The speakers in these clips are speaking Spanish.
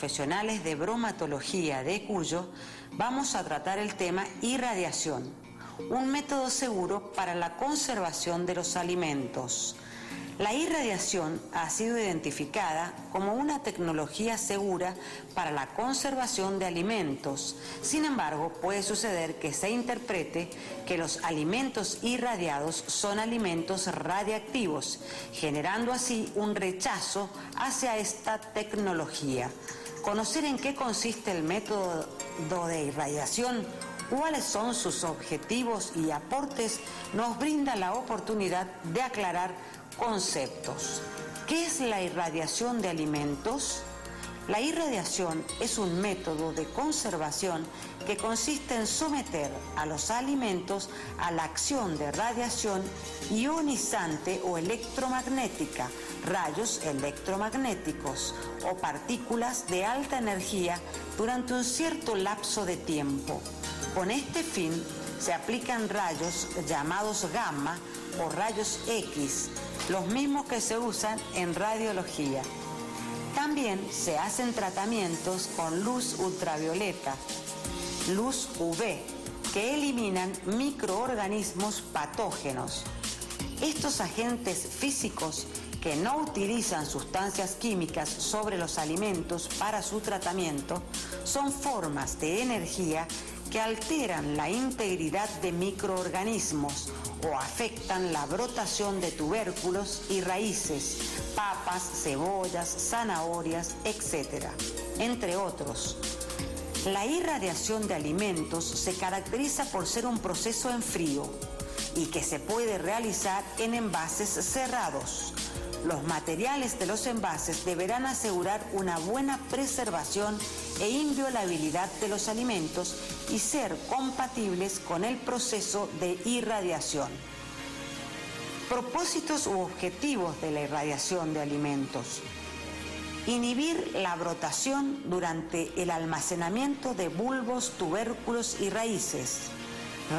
profesionales de bromatología de Cuyo vamos a tratar el tema irradiación, un método seguro para la conservación de los alimentos. La irradiación ha sido identificada como una tecnología segura para la conservación de alimentos. Sin embargo, puede suceder que se interprete que los alimentos irradiados son alimentos radiactivos, generando así un rechazo hacia esta tecnología. Conocer en qué consiste el método de irradiación cuáles son sus objetivos y aportes nos brinda la oportunidad de aclarar conceptos. ¿Qué es la irradiación de alimentos? La irradiación es un método de conservación que consiste en someter a los alimentos a la acción de radiación ionizante o electromagnética, rayos electromagnéticos o partículas de alta energía durante un cierto lapso de tiempo. Con este fin se aplican rayos llamados gamma o rayos X los mismos que se usan en radiología. También se hacen tratamientos con luz ultravioleta, luz UV, que eliminan microorganismos patógenos. Estos agentes físicos que no utilizan sustancias químicas sobre los alimentos para su tratamiento son formas de energía que alteran la integridad de microorganismos o afectan la brotación de tubérculos y raíces, papas, cebollas, zanahorias, etc., entre otros. La irradiación de alimentos se caracteriza por ser un proceso en frío y que se puede realizar en envases cerrados. Los materiales de los envases deberán asegurar una buena preservación e inviolabilidad de los alimentos y ser compatibles con el proceso de irradiación. Propósitos u objetivos de la irradiación de alimentos. Inhibir la brotación durante el almacenamiento de bulbos, tubérculos y raíces.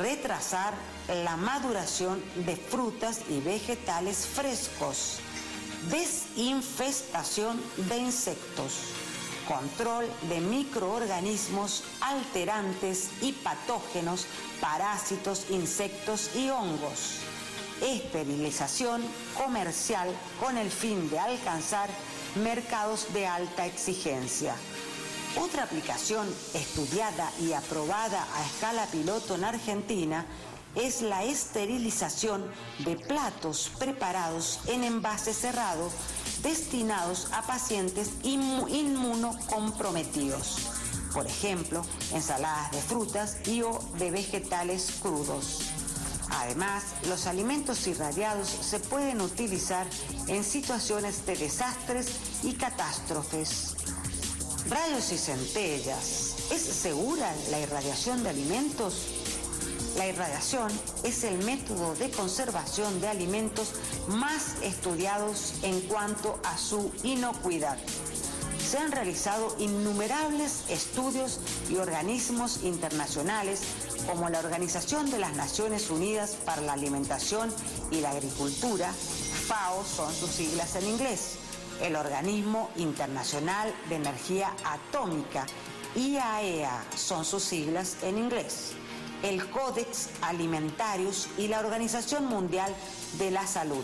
Retrasar la maduración de frutas y vegetales frescos. Desinfestación de insectos control de microorganismos alterantes y patógenos, parásitos, insectos y hongos. Esterilización comercial con el fin de alcanzar mercados de alta exigencia. Otra aplicación estudiada y aprobada a escala piloto en Argentina es la esterilización de platos preparados en envase cerrado destinados a pacientes inmunocomprometidos. Por ejemplo, ensaladas de frutas y o de vegetales crudos. Además, los alimentos irradiados se pueden utilizar en situaciones de desastres y catástrofes. Rayos y centellas. ¿Es segura la irradiación de alimentos? La irradiación es el método de conservación de alimentos más estudiados en cuanto a su inocuidad. Se han realizado innumerables estudios y organismos internacionales como la Organización de las Naciones Unidas para la Alimentación y la Agricultura, FAO son sus siglas en inglés, el Organismo Internacional de Energía Atómica, IAEA e son sus siglas en inglés el Codex Alimentarius y la Organización Mundial de la Salud.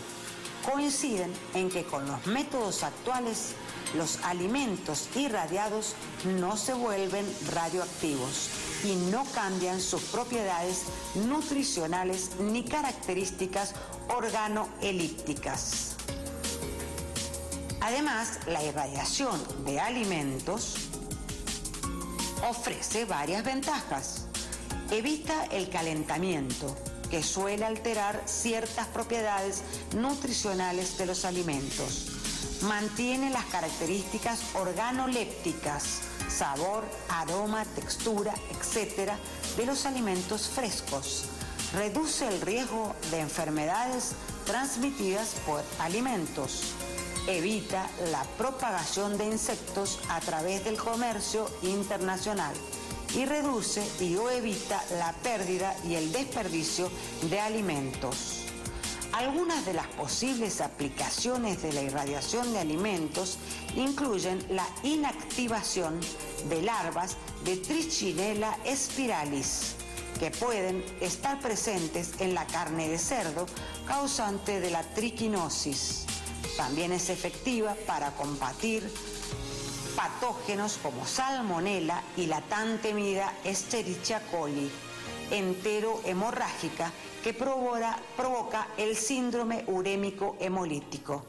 Coinciden en que con los métodos actuales los alimentos irradiados no se vuelven radioactivos y no cambian sus propiedades nutricionales ni características organoelípticas. Además, la irradiación de alimentos ofrece varias ventajas Evita el calentamiento, que suele alterar ciertas propiedades nutricionales de los alimentos. Mantiene las características organolépticas, sabor, aroma, textura, etc. de los alimentos frescos. Reduce el riesgo de enfermedades transmitidas por alimentos. Evita la propagación de insectos a través del comercio internacional y reduce y o evita la pérdida y el desperdicio de alimentos. Algunas de las posibles aplicaciones de la irradiación de alimentos incluyen la inactivación de larvas de Trichinella spiralis, que pueden estar presentes en la carne de cerdo, causante de la triquinosis. También es efectiva para combatir patógenos como salmonella y la tan temida Escherichia coli, entero hemorrágica que provoca, el síndrome urémico hemolítico,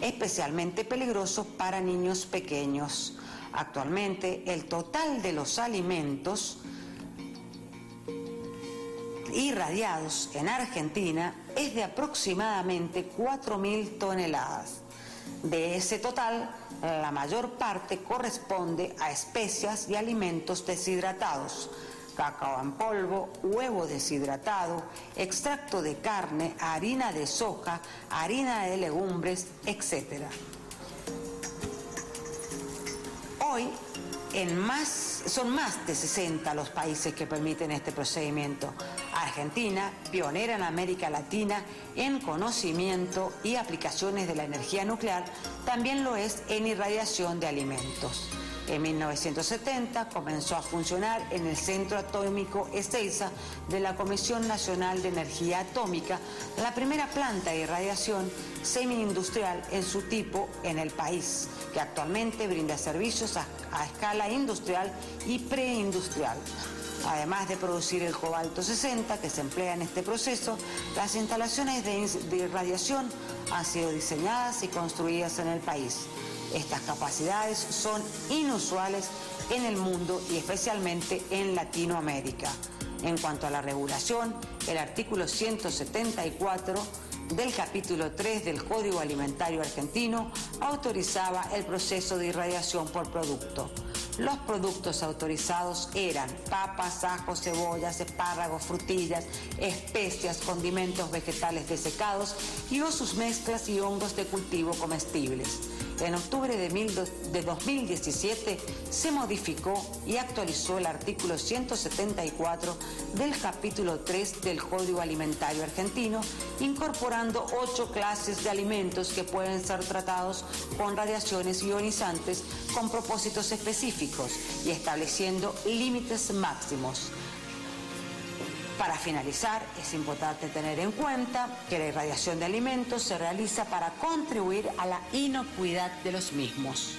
especialmente peligroso para niños pequeños. Actualmente el total de los alimentos irradiados en Argentina es de aproximadamente 4.000 toneladas. De ese total, la mayor parte corresponde a especias y alimentos deshidratados, cacao en polvo, huevo deshidratado, extracto de carne, harina de soja, harina de legumbres, etc. Hoy son más de 60 los países que permiten este procedimiento. Argentina, pionera en América Latina en conocimiento y aplicaciones de la energía nuclear, también lo es en irradiación de alimentos. En 1970 comenzó a funcionar en el Centro Atómico Ezeiza de la Comisión Nacional de Energía Atómica, la primera planta de irradiación semi-industrial en su tipo en el país, que actualmente brinda servicios a, escala industrial y preindustrial. Además de producir el cobalto 60 que se emplea en este proceso, las instalaciones de irradiación han sido diseñadas y construidas en el país. Estas capacidades son inusuales en el mundo y especialmente en Latinoamérica. En cuanto a la regulación, el artículo 174 del capítulo 3 del Código Alimentario Argentino autorizaba el proceso de irradiación por producto. Los productos autorizados eran papas, ajos, cebollas, espárragos, frutillas, especias, condimentos vegetales desecados y o sus mezclas y hongos de cultivo comestibles. En octubre de, 2017 se modificó y actualizó el artículo 174 del capítulo 3 del Código Alimentario Argentino, incorporando ocho clases de alimentos que pueden ser tratados con radiaciones ionizantes con propósitos específicos y estableciendo límites máximos. Para finalizar, es importante tener en cuenta que la irradiación de alimentos se realiza para contribuir a la inocuidad de los mismos.